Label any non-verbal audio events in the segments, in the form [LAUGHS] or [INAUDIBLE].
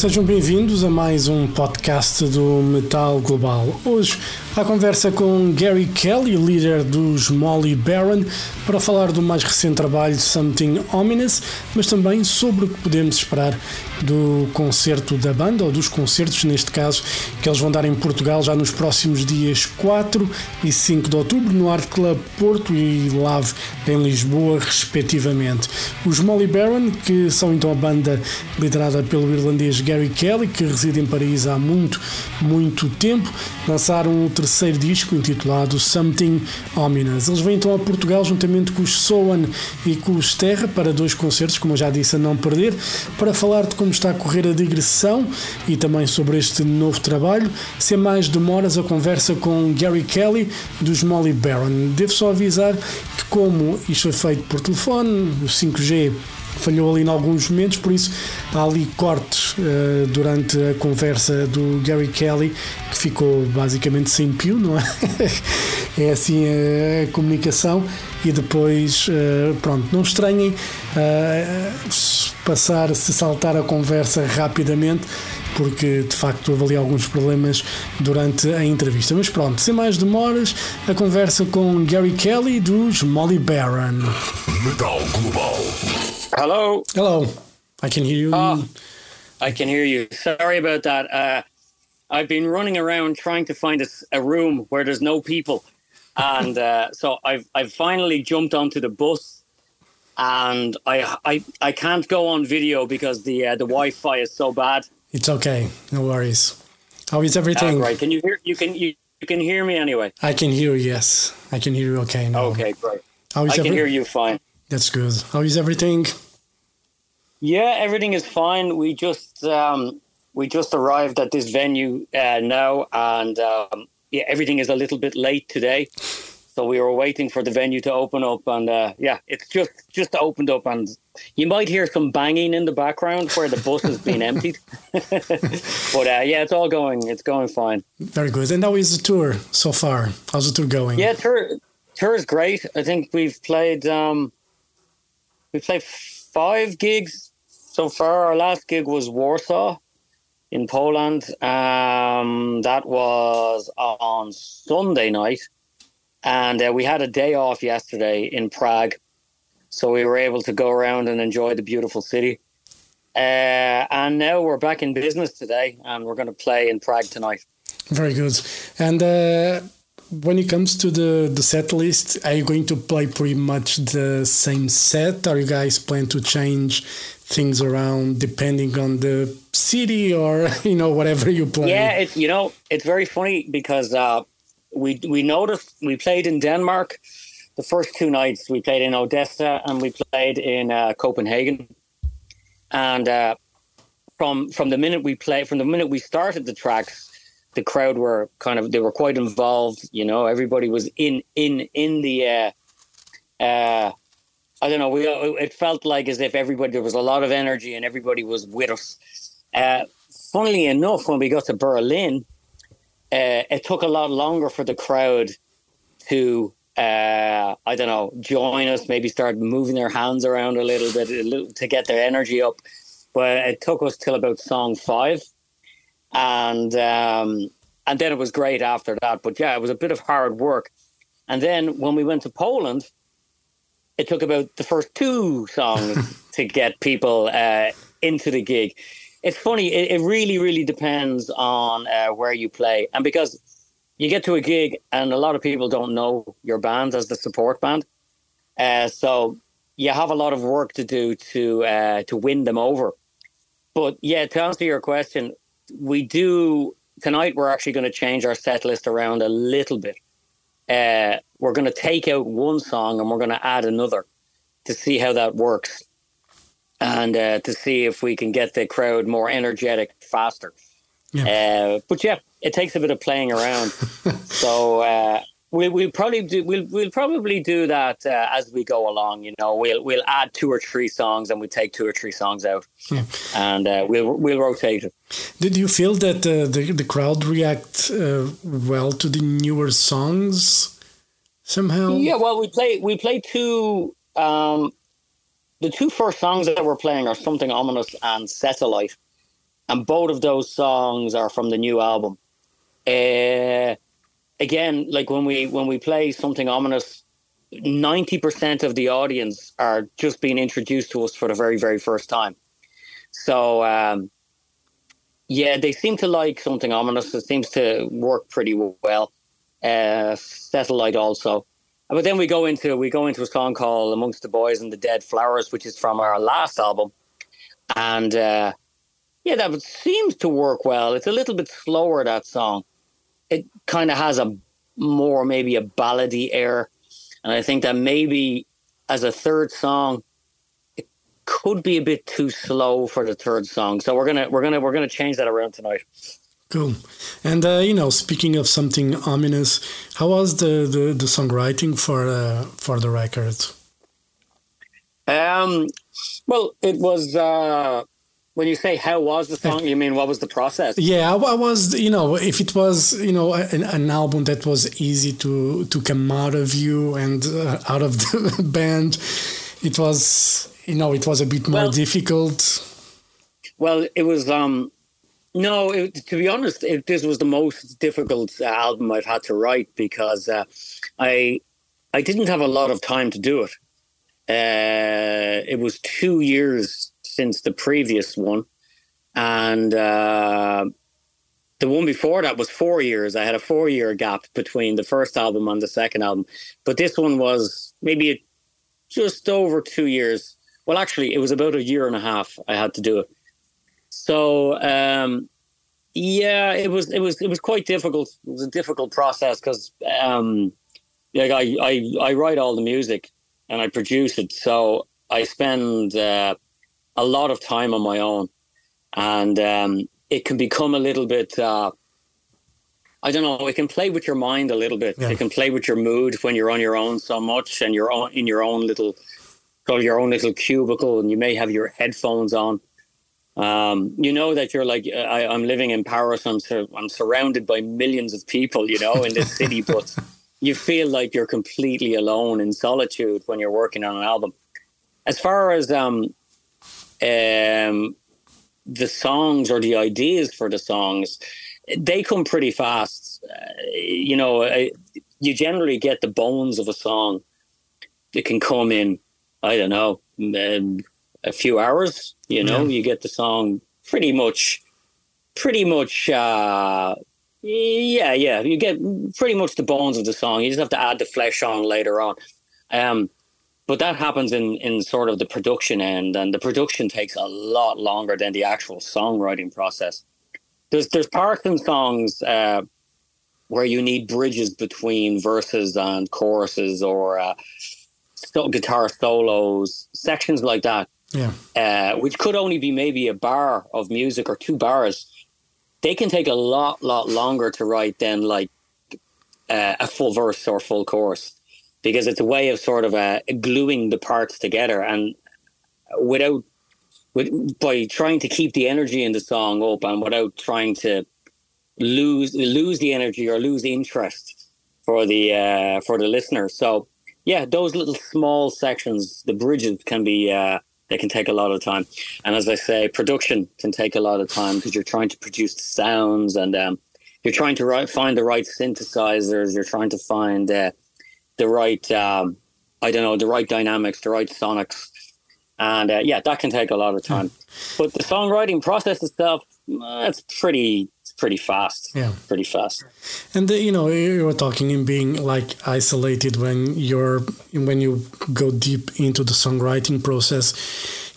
Sejam bem-vindos a mais um podcast do Metal Global. Hoje, a conversa com Gary Kelly, líder dos Molly Baron, para falar do mais recente trabalho Something Ominous, mas também sobre o que podemos esperar do concerto da banda, ou dos concertos neste caso, que eles vão dar em Portugal já nos próximos dias 4 e 5 de outubro, no Art Club Porto e Lave em Lisboa, respectivamente. Os Molly Baron, que são então a banda liderada pelo irlandês Gary Kelly, que reside em Paris há muito, muito tempo, lançaram o terceiro disco intitulado Something Ominous. Eles vêm então a Portugal juntamente com os Soan e com os Terra para dois concertos, como eu já disse, a não perder, para falar de como está a correr a digressão e também sobre este novo trabalho. Sem mais demoras, a conversa com Gary Kelly dos Molly Baron. Devo só avisar que, como isto é feito por telefone, o 5G falhou ali em alguns momentos, por isso há ali cortes uh, durante a conversa do Gary Kelly que ficou basicamente sem pio, não é? [LAUGHS] é assim a, comunicação e depois, uh, pronto, não estranhem uh, passar, se saltar a conversa rapidamente porque de facto houve ali alguns problemas durante a entrevista. Mas pronto, sem mais demoras, a conversa com Gary Kelly dos Molly Baron. Metal Global. Hello. Hello, I can hear you. Oh, I can hear you. Sorry about that. Uh, I've been running around trying to find a, a room where there's no people, and uh, so I've I've finally jumped onto the bus, and I I, I can't go on video because the uh, the Wi-Fi is so bad. It's okay, no worries. How is everything? Uh, right? Can you hear? You can you, you can hear me anyway. I can hear you. Yes, I can hear you. Okay. Now. Okay, great. How is I can every- hear you fine. That's good. How is everything? Yeah, everything is fine. We just um, we just arrived at this venue uh, now, and um, yeah, everything is a little bit late today. So we were waiting for the venue to open up, and uh, yeah, it's just just opened up, and you might hear some banging in the background where the bus has been emptied. [LAUGHS] but uh, yeah, it's all going. It's going fine. Very good. And how is the tour so far? How's the tour going? Yeah, tour tour is great. I think we've played um, we played five gigs so far. Our last gig was Warsaw in Poland. Um, that was on Sunday night, and uh, we had a day off yesterday in Prague, so we were able to go around and enjoy the beautiful city. Uh, and now we're back in business today, and we're going to play in Prague tonight. Very good. And uh, when it comes to the, the set list, are you going to play pretty much the same set? Are you guys plan to change things around depending on the city or [LAUGHS] you know whatever you play? Yeah, it's you know it's very funny because uh, we we noticed we played in Denmark the first two nights. We played in Odense and we played in uh, Copenhagen, and uh, from from the minute we played, from the minute we started the tracks, the crowd were kind of they were quite involved. You know, everybody was in in in the. Uh, uh, I don't know. We it felt like as if everybody there was a lot of energy and everybody was with us. Uh, funnily enough, when we got to Berlin, uh, it took a lot longer for the crowd to uh, I don't know join us. Maybe start moving their hands around a little bit a little, to get their energy up. But it took us till about song five, and um, and then it was great after that. But yeah, it was a bit of hard work. And then when we went to Poland, it took about the first two songs [LAUGHS] to get people uh, into the gig. It's funny. It, it really, really depends on uh, where you play, and because you get to a gig and a lot of people don't know your band as the support band, uh, so you have a lot of work to do to uh, to win them over. But yeah, to answer your question, we do tonight. We're actually going to change our set list around a little bit. Uh, we're going to take out one song and we're going to add another to see how that works and uh, to see if we can get the crowd more energetic faster. Uh, but yeah, it takes a bit of playing around. [LAUGHS] so uh, we we'll probably do we'll we'll probably do that uh, as we go along. You know, we'll we'll add two or three songs and we take two or three songs out, Yeah. and uh, we'll we'll rotate it. Did you feel that uh, the the crowd react uh, well to the newer songs somehow? Yeah, well, we play we play two. Um, the two first songs that we're playing are something ominous and satellite, and both of those songs are from the new album. Uh, again, like when we when we play something ominous, ninety percent of the audience are just being introduced to us for the very very first time. So um, yeah, they seem to like something ominous. It seems to work pretty well. Uh, satellite also. But then we go into we go into a song called "Amongst the Boys and the Dead Flowers," which is from our last album, and uh, yeah, that seems to work well. It's a little bit slower that song. It kind of has a more maybe a ballady air, and I think that maybe as a third song, it could be a bit too slow for the third song. So we're gonna we're gonna we're gonna change that around tonight. Cool. And uh, you know, speaking of something ominous, how was the the, the songwriting for uh, for the record? Um, well, it was. Uh, when you say how was the song, you mean what was the process? Yeah, I, I was. You know, if it was, you know, an, an album that was easy to to come out of you and uh, out of the [LAUGHS] band, it was. You know, it was a bit more Well- difficult. Well, it was. um No, it, to be honest, it, this was the most difficult uh, album I've had to write because uh, I I didn't have a lot of time to do it. Uh, it was two years since the previous one, and uh, the one before that was four years. I had a four year gap between the first album and the second album, but this one was maybe just over two years. Well, actually, it was about a year and a half. I had to do it. So um, yeah, it was it was it was quite difficult. It was a difficult process because um, like I, I I write all the music and I produce it, so I spend uh, a lot of time on my own, and um, it can become a little bit. Uh, I don't know. It can play with your mind a little bit. Yeah. It can play with your mood when you're on your own so much, and you're on in your own little, your own little cubicle, and you may have your headphones on. Um, you know that you're like I, I'm living in Paris. I'm sur- I'm surrounded by millions of people. You know, in this [LAUGHS] city, but you feel like you're completely alone in solitude when you're working on an album. As far as um, um, the songs or the ideas for the songs, they come pretty fast. Uh, you know, I, you generally get the bones of a song that can come in. I don't know, um, a few hours. You know, Yeah. you get the song pretty much, pretty much. Uh, yeah, yeah, you get pretty much the bones of the song. You just have to add the flesh on later on. Um, but that happens in in sort of the production end, and the production takes a lot longer than the actual songwriting process. There's there's parts in songs uh, where you need bridges between verses and choruses, or uh, so- guitar solos, sections like that Yeah. uh, which could only be maybe a bar of music or two bars, they can take a lot, lot longer to write than like uh, a full verse or full chorus, because it's a way of sort of uh, gluing the parts together and without, with, by trying to keep the energy in the song up and without trying to lose lose the energy or lose interest for the uh, for the listener. So yeah, those little small sections, the bridges can be. Uh, they can take a lot of time. And as I say, production can take a lot of time because you're trying to produce sounds and um, you're trying to write, find the right synthesizers. You're trying to find uh, the right, um, I don't know, the right dynamics, the right sonics. And uh, yeah, that can take a lot of time. But the songwriting process itself, uh, it's pretty, pretty fast. Yeah. Pretty fast. And uh, you know, you were talking in being like isolated when you're when you go deep into the songwriting process.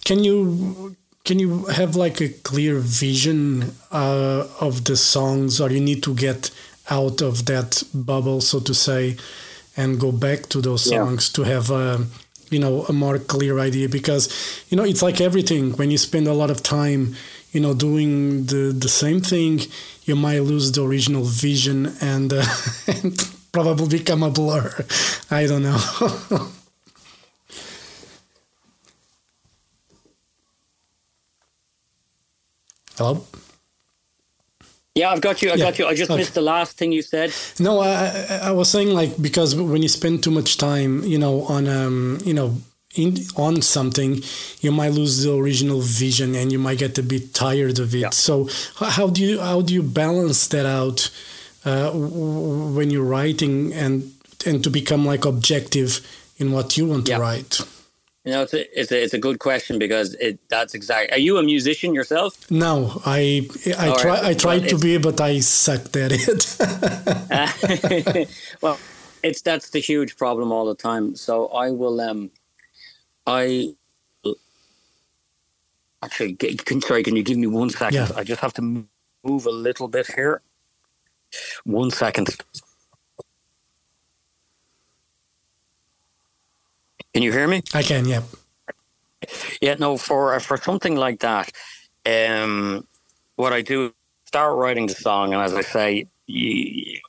Can you can you have like a clear vision uh, of the songs, or you need to get out of that bubble, so to say, and go back to those Yeah. songs to have a you know a more clear idea? Because you know, it's like everything. When you spend a lot of time, you know, doing the the same thing, you might lose the original vision and uh, [LAUGHS] and, probably become a blur. I don't know. [LAUGHS] Hello. Yeah, I've got you. I Yeah, got you. I just okay. missed the last thing you said. No, I, I- was saying like because when you spend too much time, you know, on um, you know, in, on something, you might lose the original vision and you might get a bit tired of it. Yeah. So how do you how do you balance that out uh, when you're writing and and to become like objective in what you want Yeah. to write? You know, it's a, it's a, it's a good question because it that's exact. Are you a musician yourself? No, I I All try. I tried to be, but I sucked at it. [LAUGHS] well, it's that's the huge problem all the time. So I will um, I actually can sorry. Can you give me one second? Yeah. I just have to move a little bit here. One second. Can you hear me? I can, yeah. Yeah, no, for for something like that, um, what I do start writing the song, and as I say, you,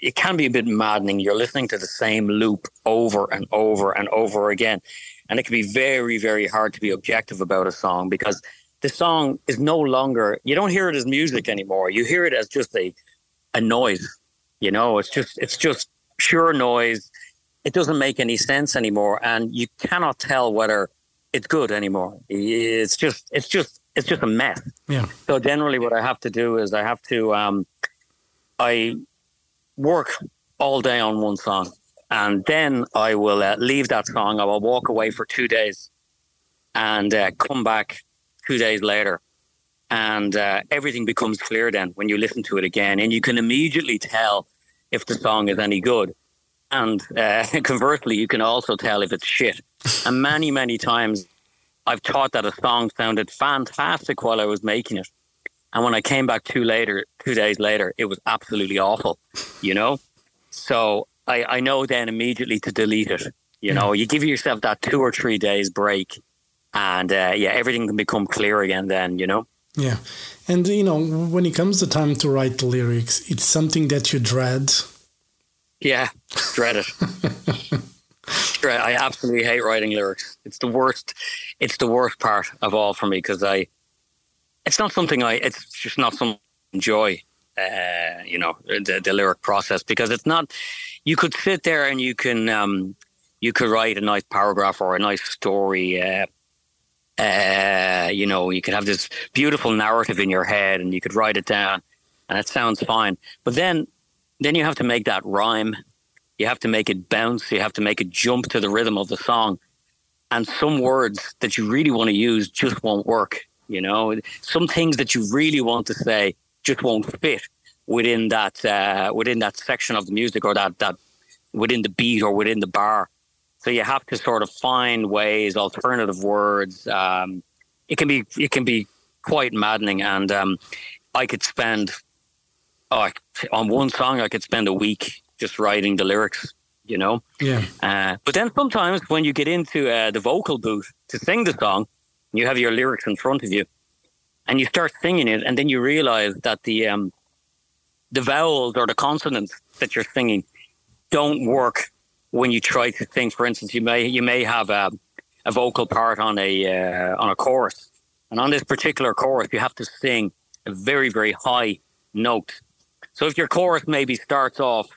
it can be a bit maddening. You're listening to the same loop over and over and over again, and it can be very, very hard to be objective about a song because the song is no longer. You don't hear it as music anymore. You hear it as just a a noise. You know, it's just it's just pure noise. It doesn't make any sense anymore, and you cannot tell whether it's good anymore. It's just it's just it's just a mess. Yeah. So generally, what I have to do is I have to um, I work all day on one song, and then I will uh, leave that song. I will walk away for two days, and uh, come back two days later, and uh, everything becomes clear. Then when you listen to it again, and you can immediately tell if the song is any good. And uh, [LAUGHS] conversely, you can also tell if it's shit. And many, many times I've thought that a song sounded fantastic while I was making it. And when I came back two later, two days later, it was absolutely awful, you know? So I, I know then immediately to delete it. You know, you give yourself that two or three days break and uh, yeah, everything can become clear again then, you know? Yeah. And, you know, when it comes the time to write the lyrics, it's something that you dread. Yeah, dread it. Dread- I absolutely hate writing lyrics. It's the worst. It's the worst part of all for me because I. It's not something I. It's just not I enjoy. Uh, you know the, the lyric process because it's not. You could sit there and you can. Um, you could write a nice paragraph or a nice story. Uh, uh, you know, you could have this beautiful narrative in your head and you could write it down, and it sounds fine. But then then you have to make that rhyme. You have to make it bounce. You have to make it jump to the rhythm of the song. And some words that you really want to use just won't work. You know, some things that you really want to say just won't fit within that uh, within that section of the music or that that within the beat or within the bar. So you have to sort of find ways, alternative words. Um, it can be it can be quite maddening, and um, I could spend oh, I- on one song, I could spend a week just writing the lyrics, you know. Yeah. Uh, but then sometimes when you get into uh, the vocal booth to sing the song, you have your lyrics in front of you, and you start singing it, and then you realize that the um, the vowels or the consonants that you're singing don't work when you try to sing. For instance, you may you may have a, a vocal part on a uh, on a chorus, and on this particular chorus, you have to sing a very very high note. So if your chorus maybe starts off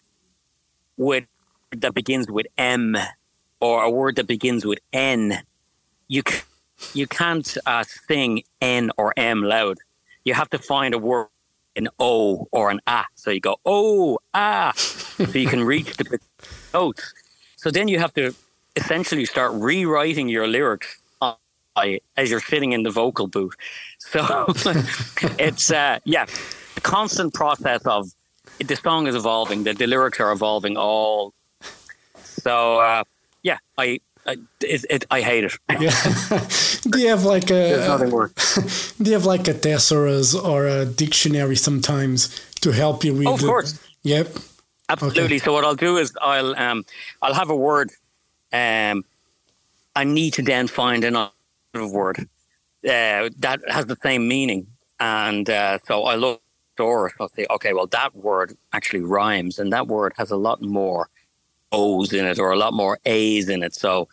with that begins with M or a word that begins with N, you c- you can't uh, sing N or M loud. You have to find a word an O or an A. So you go oh ah, so you can [LAUGHS] reach the notes. So then you have to essentially start rewriting your lyrics uh, as you're sitting in the vocal booth. So [LAUGHS] [LAUGHS] it's uh, yeah, constant process of the song is evolving, the, the lyrics are evolving all. So uh, yeah, I I, it, it, I hate it. Yeah. [LAUGHS] do you have like a [LAUGHS] do you have like a thesaurus or a dictionary sometimes to help you with Oh, of the- course. Yep. Absolutely. So what I'll do is I'll um I'll have a word. Um, I need to then find another word uh, that has the same meaning, and uh, so I look thesaurus, I'll say, okay, well, that word actually rhymes, and that word has a lot more O's in it or a lot more A's in it. So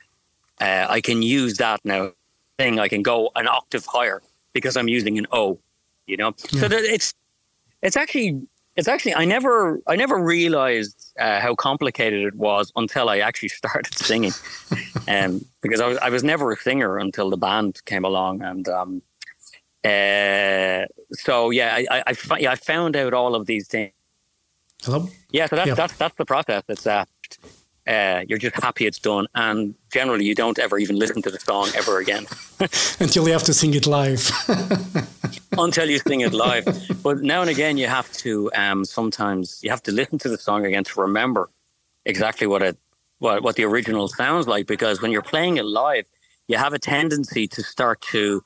uh, I can use that now. Thing I can go an octave higher because I'm using an O. You know, Yeah. so that it's it's actually it's actually I never I never realized uh, how complicated it was until I actually [LAUGHS] started singing, um, because I was I was never a singer until the band came along, and um, uh, so yeah, I I, I, I found out all of these things. Hello? Yeah, so that's Yeah. that's that's the process. It's uh, uh, you're just happy it's done, and generally you don't ever even listen to the song ever again [LAUGHS] Until you have to sing it live. [LAUGHS] until you sing it live. But now and again, you have to um, sometimes you have to listen to the song again to remember exactly what it what what the original sounds like. Because when you're playing it live, you have a tendency to start to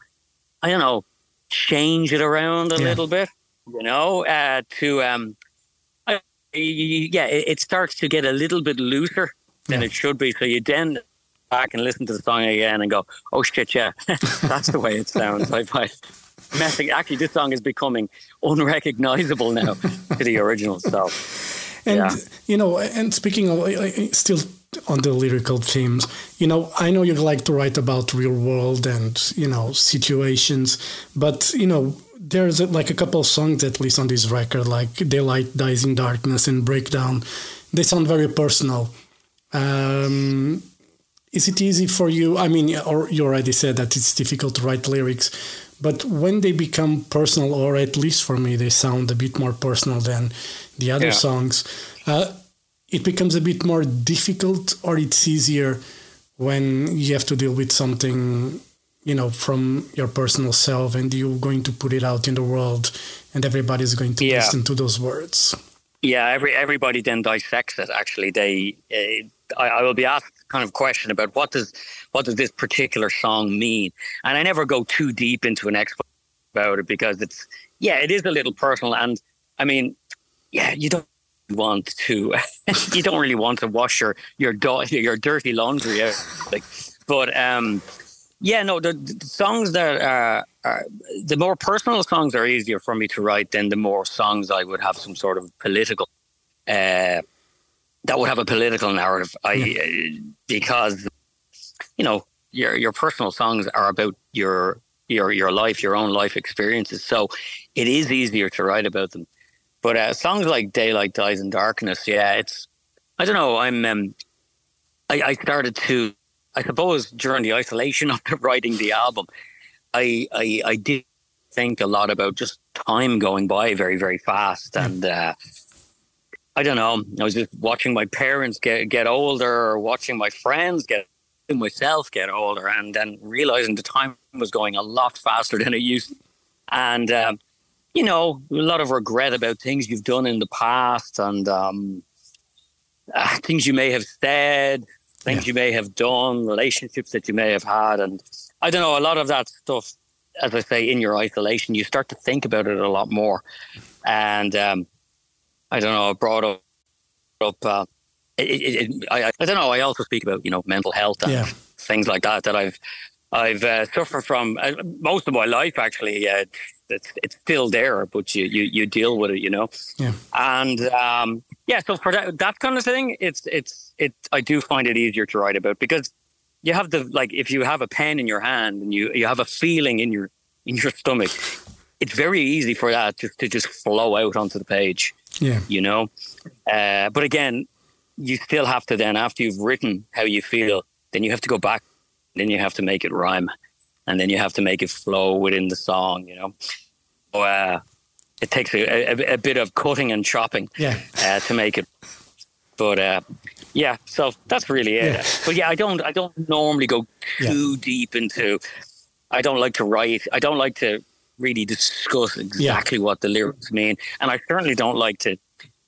I don't know change it around a Yeah. little bit. You know, uh, to um, I, yeah, it, it starts to get a little bit looser than Yeah. it should be. So you then back and listen to the song again and go, "Oh shit, yeah, [LAUGHS] that's the way it sounds." I find messing. Actually, this song is becoming unrecognizable now to the original. So And Yeah. you know, and speaking of still on the lyrical themes, you know, I know you like to write about real world and you know situations, but you know, there's like a couple of songs at least on this record, like "Daylight Dies in Darkness" and "Breakdown." They sound very personal. Um, is it easy for you? I mean, or you already said that it's difficult to write lyrics, but when they become personal, or at least for me, they sound a bit more personal than the other Yeah. songs. Uh, it becomes a bit more difficult, or it's easier when you have to deal with something, you know, from your personal self, and you're going to put it out in the world, and everybody's going to Yeah. listen to those words. yeah, every everybody then dissects it. Actually, they uh, I, I will be asked kind of question about what does what does this particular song mean, and I never go too deep into an explanation about it because it's yeah, it is a little personal, and I mean, yeah, you don't want to [LAUGHS] you don't really want to wash your your do- [LAUGHS] your dirty laundry out like but um yeah no the, the songs that are, are the more personal songs are easier for me to write than the more songs i would have some sort of political uh that would have a political narrative. I uh, because you know your your personal songs are about your your your life your own life experiences. So it is easier to write about them but uh, songs like "Daylight Dies in Darkness," yeah, it's I don't know. I'm um, I, I started to, I suppose, during the isolation [LAUGHS] of writing the album, I I, I did think a lot about just time going by very very fast, and uh, I don't know. I was just watching my parents get get older, or watching my friends get myself get older, and then realizing the time was going a lot faster than it used, to. and. Um, you know, a lot of regret about things you've done in the past and um, uh, things you may have said, things you may have done, relationships that you may have had. And I don't know, a lot of that stuff, as I say, in your isolation, you start to think about it a lot more. And um, I don't know, I brought up, up uh, it, it, it, I, I don't know, I also speak about, you know, mental health and Yeah. things like that, that I've I've uh, suffered from uh, most of my life. Actually, uh, it's it's still there, but you, you you deal with it, you know. Yeah. And um, yeah, so for that that kind of thing, it's it's it. I do find it easier to write about because you have the like if you have a pen in your hand and you you have a feeling in your in your stomach, it's very easy for that just to just flow out onto the page Yeah. you know. Uh, but again, you still have to then, after you've written how you feel, then you have to go back, then you have to make it rhyme, and then you have to make it flow within the song, you know. So, uh, it takes a, a, a bit of cutting and chopping Yeah. uh, to make it. But uh, yeah, so that's really it. Yeah. But yeah, I don't, I don't normally go Yeah. too deep into. I don't like to write. I don't like to really discuss exactly what the lyrics mean, and I certainly don't like to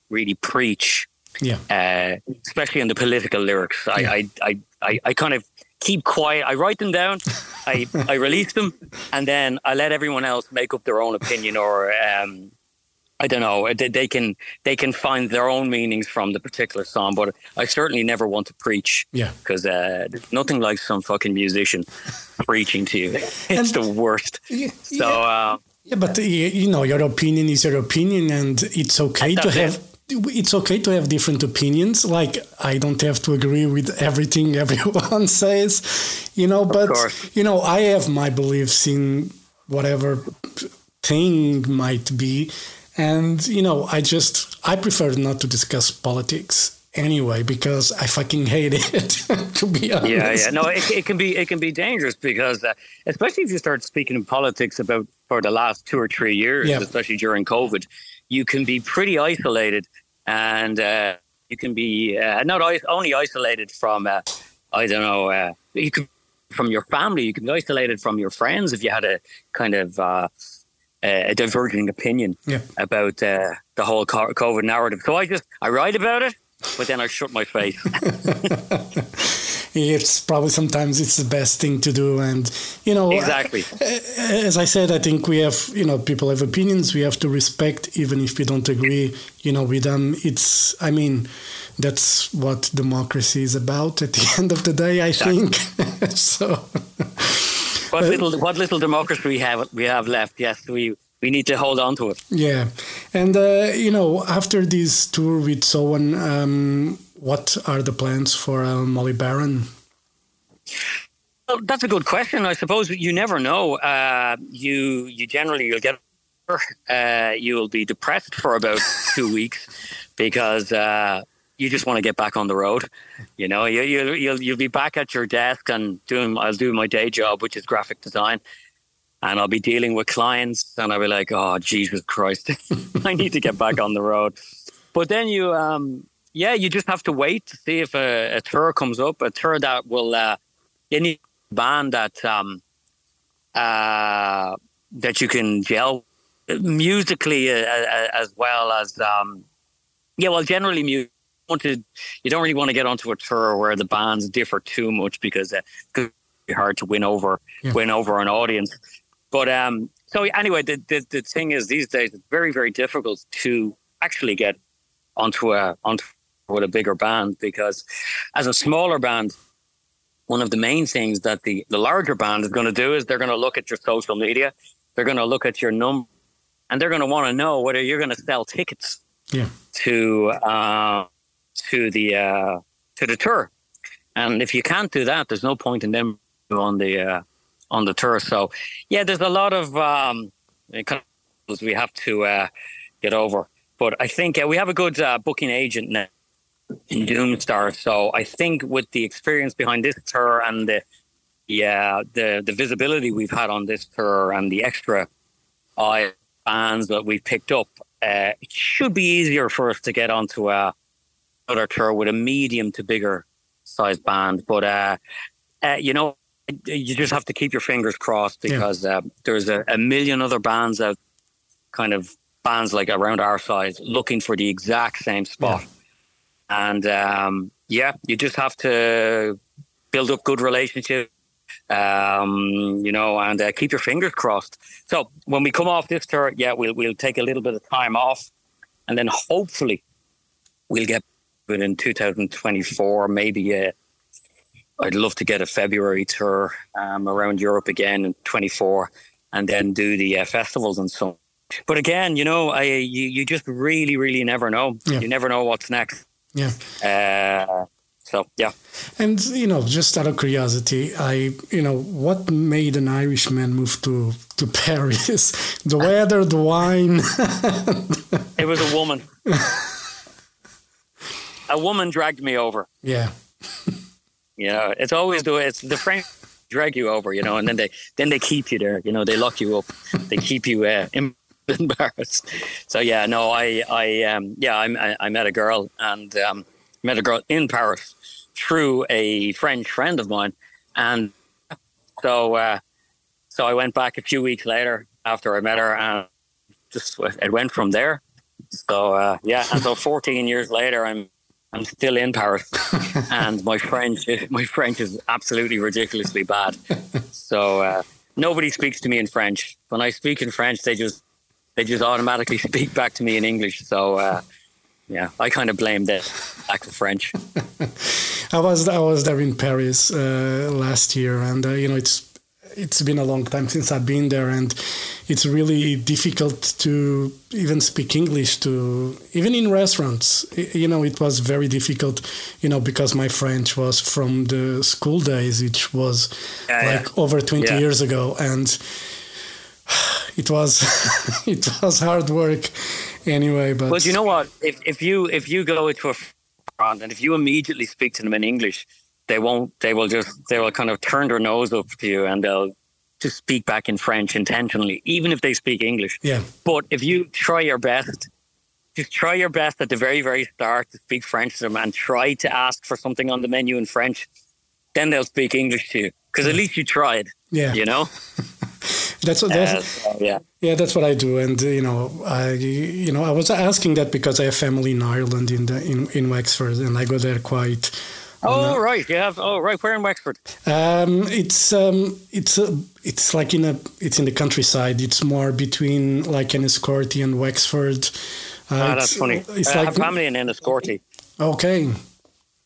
really preach, Yeah. uh, especially in the political lyrics. I, Yeah. I, I, I, I kind of keep quiet. I write them down, I, I release them, and then I let everyone else make up their own opinion or. Um, I don't know. They, they can they can find their own meanings from the particular song, but I certainly never want to preach Yeah. because uh, nothing like some fucking musician preaching to you. [LAUGHS] It's And- the worst. Yeah. So uh, Yeah, but you know, your opinion is your opinion, and it's okay to have. It. It's okay to have different opinions. Like I don't have to agree with everything [LAUGHS] everyone says, you know. But you know, I have my beliefs in whatever thing might be, and you know, I just I prefer not to discuss politics anyway because I fucking hate it. [LAUGHS] to be honest. Yeah, yeah. No, it, it can be it can be dangerous because uh, especially if you start speaking in politics about for the last two or three years, yeah. especially during COVID, you can be pretty isolated and uh, you can be uh, not only isolated from uh, I don't know uh, you can from your family, you can be isolated from your friends if you had a kind of uh, a diverging opinion yeah. about the whole COVID narrative. So I just I write about it but then I shut my face. [LAUGHS] it's probably sometimes it's the best thing to do, and you know exactly. As I said, I think we have you know people have opinions. We have to respect, even if we don't agree, you know, with them. It's I mean, that's what democracy is about. At the [LAUGHS] end of the day, I exactly. think [LAUGHS] so. what uh, little what little democracy we have we have left? Yes, we we need to hold on to it. Yeah, and uh, you know, after this tour with Soen, um, what are the plans for uh, Molybaron? Well, that's a good question. I suppose you never know. Uh, you you generally you'll get uh, you'll be depressed for about [LAUGHS] two weeks because uh, you just want to get back on the road. You know, you, you, will you'll you'll be back at your desk and doing. I'll do my day job, which is graphic design, and I'll be dealing with clients and I'll be like, oh, Jesus Christ, [LAUGHS] I need to get back on the road. But then you, um, yeah, you just have to wait to see if a, a tour comes up, a tour that will, uh, any band that, um, uh, that you can gel musically uh, uh, as well as, um, yeah, well, generally music. To, you don't really want to get onto a tour where the bands differ too much because uh, it's hard to win over yeah. win over an audience. But um, so anyway, the, the, the thing is these days it's very very difficult to actually get onto a onto with a bigger band because as a smaller band, one of the main things that the the larger band is going to do is they're going to look at your social media, they're going to look at your number, and they're going to want to know whether you're going to sell tickets yeah. to uh, to the uh, to the tour. And if you can't do that, there's no point in them on the uh, on the tour. So, yeah, there's a lot of um, we have to uh, get over. But I think uh, we have a good uh, booking agent now in Doomstar. So I think with the experience behind this tour and the yeah the the visibility we've had on this tour and the extra eye fans that we've picked up, uh, it should be easier for us to get onto a other tour with a medium to bigger size band. But uh, uh, you know, you just have to keep your fingers crossed because yeah. uh, there's a, a, million other bands out, kind of bands like around our size, looking for the exact same spot. Yeah. And um, yeah, you just have to build up good relationships, um, you know, and uh, keep your fingers crossed. So when we come off this tour, yeah, we'll we'll take a little bit of time off, and then hopefully we'll get in 2024, maybe. Uh, I'd love to get a February tour um, around Europe again in 24 and then do the uh, festivals and so on. But again, you know, I you, you just really, really never know. Yeah. You never know what's next. Yeah. Uh, so yeah. And you know, just out of curiosity, I you know, what made an Irishman move to to [LAUGHS] Paris? the weather, the wine. [LAUGHS] it was a woman. [LAUGHS] a woman dragged me over. Yeah. You know, it's always the way it's the French drag you over, you know, and then they then they keep you there. You know, they lock you up, they keep you uh, embarrassed. [LAUGHS] So yeah, no, I I um yeah I I met a girl and um, met a girl in Paris through a French friend of mine, and so uh, so I went back a few weeks later after I met her, and just it went from there. So uh, yeah, and so 14 years later, I'm I'm still in Paris, [LAUGHS] and my French [LAUGHS] my French is absolutely ridiculously bad. [LAUGHS] So uh, nobody speaks to me in French. When I speak in French, they just they just automatically speak back to me in English. So uh, yeah, I kind of blame the lack of French. I was I was there in Paris uh, last year, and uh, you know it's it's been a long time since I've been there, and it's really difficult to even speak English. To even in restaurants, you know, it was very difficult. You know, because my French was from the school days, which was Yeah, like over twenty Yeah. years ago, and [SIGHS] it was [LAUGHS] it was hard work. Anyway, but But you know what? If if you if you go to a restaurant and if you immediately speak to them in English, they won't. They will just they will kind of turn their nose up to you and they'll just speak back in French intentionally, even if they speak English. yeah, But if you try your best, just try your best at the very very start to speak French to them and try to ask for something on the menu in French, then they'll speak English to you because at least you tried. yeah, You know. [LAUGHS] that's what that's. Uh, so, yeah. Yeah, that's what I do, and uh, you know, I you know I was asking that because I have family in Ireland in the in, in Wexford, and I go there quite. Oh right, you have. Oh right, where in Wexford? Um, it's um, it's a, it's like in a it's in the countryside. It's more between like Enniscorthy and Wexford. Uh, Ah, it's- that's funny. It's I like have family in Enniscorthy. okay,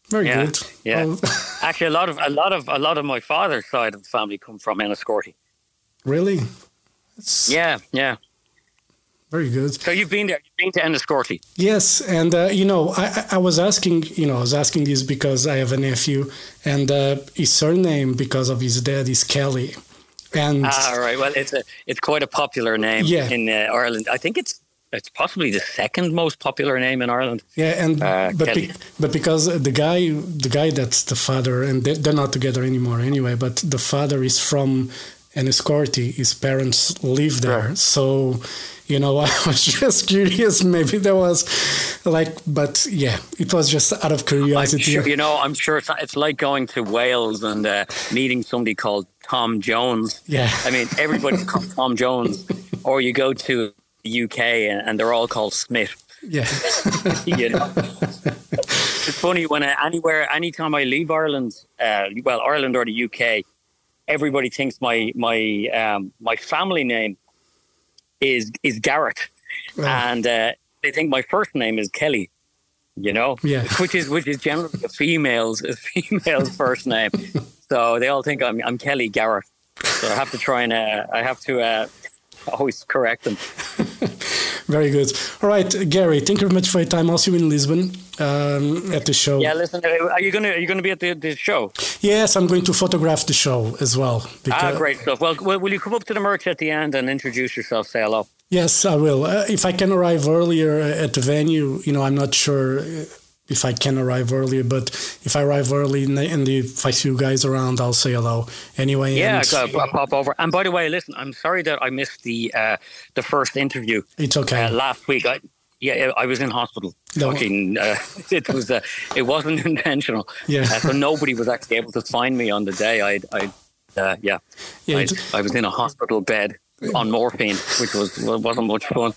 very Yeah, good. yeah. Well, [LAUGHS] Actually, a lot of a lot of a lot of my father's side of the family come from Enniscorthy. really, it's Yeah, yeah. Very good. So you've been there. You've been to Enniscorthy. Yes, and uh, you know, I, I was asking, you know, I was asking this because I have a nephew, and uh, his surname because of his dad is Kelly, and Ah, right. Well, it's a it's quite a popular name Yeah. in uh, Ireland. I think it's it's possibly the second most popular name in Ireland. yeah, and uh, but be, but because the guy, the guy that's the father, and they, they're not together anymore anyway. But the father is from Enniscorthy. His parents live there, Right. so. You know, [LAUGHS] I was just curious. Maybe there was, like, but yeah, it was just out of curiosity. sure, you know, I'm sure it's, it's like going to Wales and uh, meeting somebody called Tom Jones. Yeah. I mean, everybody's [LAUGHS] called Tom Jones. Or you go to the UK and, and they're all called Smith. yeah, [LAUGHS] you know. it's funny when I, anywhere, anytime I leave Ireland, uh, well, Ireland or the UK, everybody thinks my my um, my family name is is Garrett, and uh, they think my first name is Kelly. You know, Yeah. [LAUGHS] which is which is generally a female's a female's [LAUGHS] first name. So they all think I'm I'm Kelly Garrett. So I have to try and uh, I have to uh, [LAUGHS] always correct them. [LAUGHS] Very good. All right, Gary, thank you very much for your time. I'll see you in Lisbon um, at the show. Yeah, listen, uh, are you gonna are you gonna be at the, the show? Yes, I'm going to photograph the show as well. Ah, great stuff. Well, will, will you come up to the merch at the end and introduce yourself? Say hello. Yes, I will. Uh, if I can arrive earlier at the venue, you know, I'm not sure uh, if I can arrive earlier, but if I arrive early and, if I see you guys around, I'll say hello. Anyway, Yeah, and I'll, I'll pop over. And by the way, listen, I'm sorry that I missed the uh, the first interview it's okay. uh, last week. I, yeah, I was in hospital. No. Fucking, uh, [LAUGHS] it was uh, it wasn't [LAUGHS] intentional. Yeah. Uh, so nobody was actually able to find me on the day. I, I, uh, yeah, Yeah, I was in a hospital bed on morphine, which was wasn't much fun.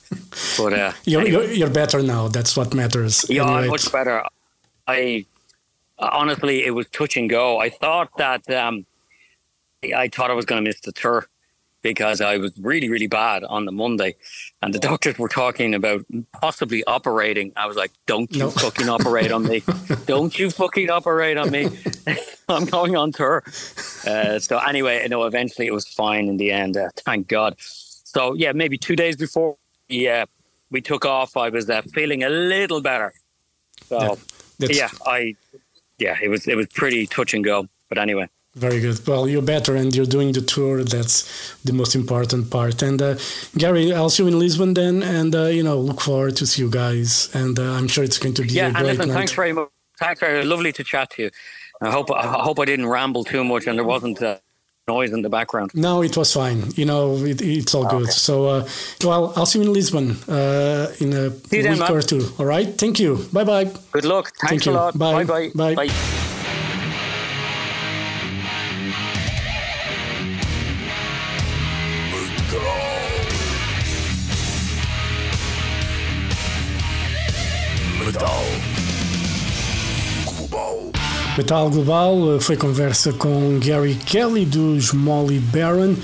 But uh, you're, anyway. you're, you're better now. That's what matters. Yeah, Anyway, much better. I honestly, it was touch and go. I thought that um, I thought I was going to miss the tour because I was really, really bad on the Monday, and the doctors were talking about possibly operating. I was like, "Don't you No. fucking operate on me! [LAUGHS] Don't you fucking operate on me! [LAUGHS] I'm going on tour." Uh, so anyway, you know, eventually it was fine in the end. Uh, thank God. So yeah, maybe two days before we uh, we took off, I was uh, feeling a little better. So Yeah, yeah, I yeah, it was it was pretty touch and go. But anyway, very good. Well, you're better and you're doing the tour. That's the most important part. And uh, Gary, I'll see you in Lisbon then. And, uh, you know, look forward to see you guys. And uh, I'm sure it's going to be yeah, a great night. thanks very much. Thanks very lovely to chat to you. I hope I hope I didn't ramble too much and there wasn't uh, noise in the background. No, it was fine. You know, it, it's all good. So, uh, well, I'll see you in Lisbon uh, in a then, week man. or two. All right. Thank you. Bye bye. Good luck. Thanks Thank a you. lot. Bye. Bye Bye. bye. Metal Global eh, foi conversa com Gary Kelly dos Molly Baron.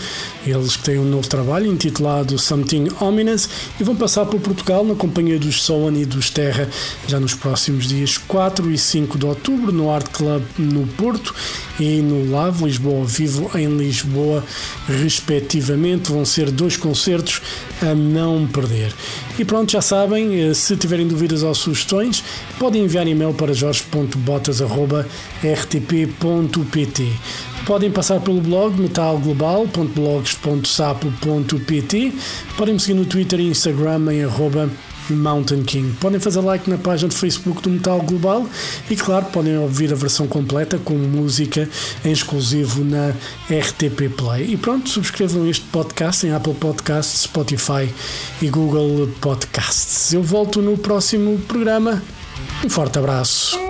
Eles têm um novo trabalho intitulado Something Ominous e vão passar por Portugal na companhia dos Soan e dos Terra já nos próximos dias 4 e 5 de outubro no Art Club no Porto e no Lave, Lisboa Vivo em Lisboa, respectivamente. Vão ser dois concertos a não perder. E pronto, já sabem, eh, se tiverem dúvidas ou sugestões, podem enviar e-mail para jorge.botas.rtp.pt. Podem passar pelo blog metalglobal.blogs.sapo.pt. Podem me seguir no Twitter e Instagram em arroba Mountain King. Podem fazer like na página do Facebook do Metal Global e, claro, podem ouvir a versão completa com música em exclusivo na RTP Play. E pronto, subscrevam este podcast em Apple Podcasts, Spotify e Google Podcasts. Eu volto no próximo programa. Um forte abraço.